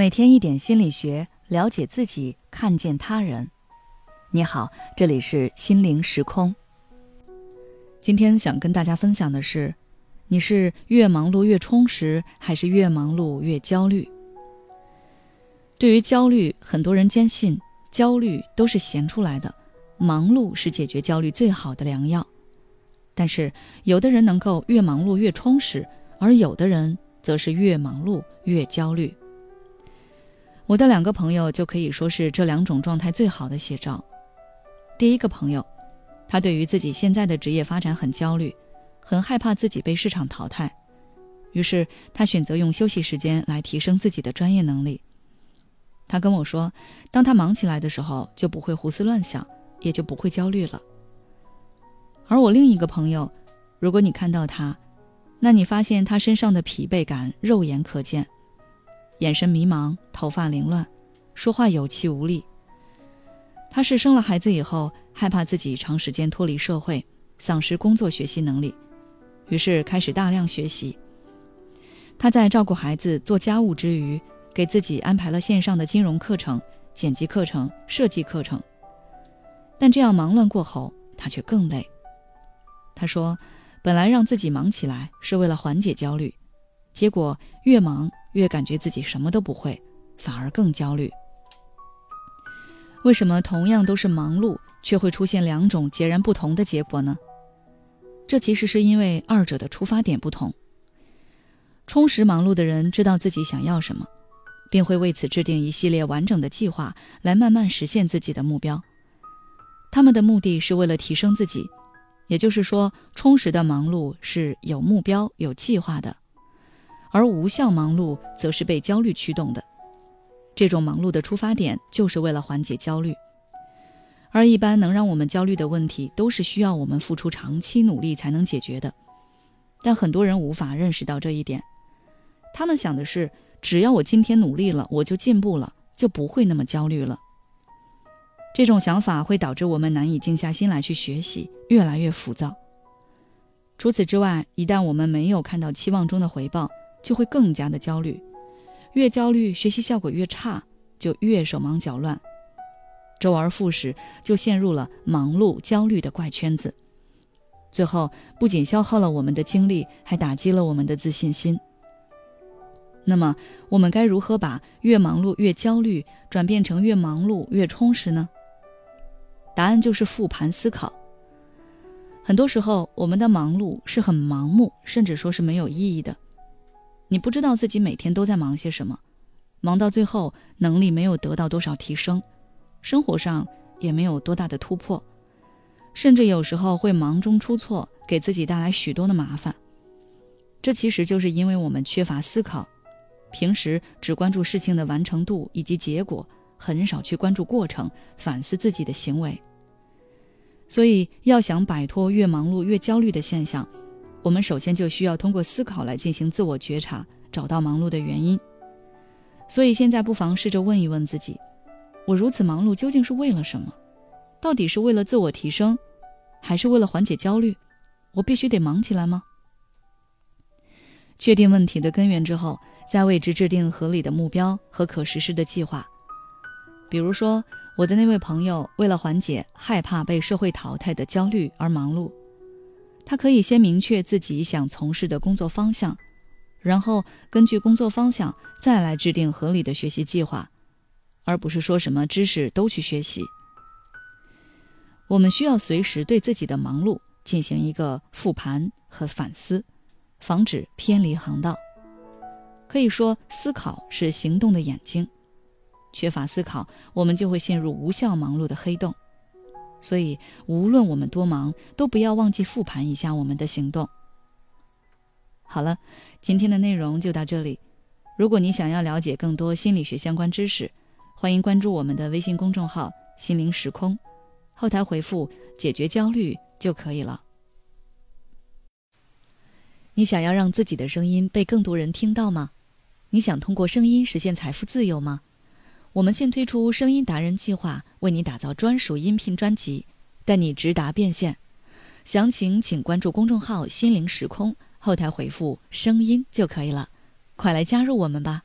每天一点心理学，了解自己，看见他人。你好，这里是心灵时空。今天想跟大家分享的是，你是越忙碌越充实，还是越忙碌越焦虑？对于焦虑，很多人坚信焦虑都是闲出来的，忙碌是解决焦虑最好的良药。但是，有的人能够越忙碌越充实，而有的人则是越忙碌越焦虑。我的两个朋友就可以说是这两种状态最好的写照。第一个朋友，他对于自己现在的职业发展很焦虑，很害怕自己被市场淘汰，于是他选择用休息时间来提升自己的专业能力。他跟我说，当他忙起来的时候，就不会胡思乱想，也就不会焦虑了。而我另一个朋友，如果你看到他，那你发现他身上的疲惫感肉眼可见。眼神迷茫，头发凌乱，说话有气无力。他是生了孩子以后，害怕自己长时间脱离社会，丧失工作学习能力，于是开始大量学习。他在照顾孩子、做家务之余，给自己安排了线上的金融课程、剪辑课程、设计课程。但这样忙乱过后，他却更累。他说：“本来让自己忙起来是为了缓解焦虑，结果越忙。”越感觉自己什么都不会，反而更焦虑。为什么同样都是忙碌，却会出现两种截然不同的结果呢？这其实是因为二者的出发点不同。充实忙碌的人知道自己想要什么，并会为此制定一系列完整的计划，来慢慢实现自己的目标。他们的目的是为了提升自己，也就是说，充实的忙碌是有目标、有计划的。而无效忙碌则是被焦虑驱动的，这种忙碌的出发点就是为了缓解焦虑，而一般能让我们焦虑的问题，都是需要我们付出长期努力才能解决的。但很多人无法认识到这一点，他们想的是，只要我今天努力了，我就进步了，就不会那么焦虑了。这种想法会导致我们难以静下心来去学习，越来越浮躁。除此之外，一旦我们没有看到期望中的回报，就会更加的焦虑，越焦虑学习效果越差，就越手忙脚乱，周而复始，就陷入了忙碌焦虑的怪圈子。最后不仅消耗了我们的精力，还打击了我们的自信心。那么，我们该如何把越忙碌越焦虑转变成越忙碌越充实呢？答案就是复盘思考。很多时候，我们的忙碌是很盲目，甚至说是没有意义的。你不知道自己每天都在忙些什么，忙到最后能力没有得到多少提升，生活上也没有多大的突破，甚至有时候会忙中出错，给自己带来许多的麻烦。这其实就是因为我们缺乏思考，平时只关注事情的完成度以及结果，很少去关注过程，反思自己的行为。所以，要想摆脱越忙碌越焦虑的现象。我们首先就需要通过思考来进行自我觉察，找到忙碌的原因。所以现在不妨试着问一问自己：我如此忙碌究竟是为了什么？到底是为了自我提升，还是为了缓解焦虑？我必须得忙起来吗？确定问题的根源之后，再为之制定合理的目标和可实施的计划。比如说，我的那位朋友为了缓解害怕被社会淘汰的焦虑而忙碌。他可以先明确自己想从事的工作方向，然后根据工作方向再来制定合理的学习计划，而不是说什么知识都去学习。我们需要随时对自己的忙碌进行一个复盘和反思，防止偏离航道。可以说，思考是行动的眼睛，缺乏思考，我们就会陷入无效忙碌的黑洞。所以，无论我们多忙，都不要忘记复盘一下我们的行动。好了，今天的内容就到这里。如果你想要了解更多心理学相关知识，欢迎关注我们的微信公众号“心灵时空”，后台回复“解决焦虑”就可以了。你想要让自己的声音被更多人听到吗？你想通过声音实现财富自由吗？我们现推出声音达人计划，为你打造专属音频专辑，带你直达变现。详情请关注公众号“心灵时空”，后台回复“声音”就可以了。快来加入我们吧！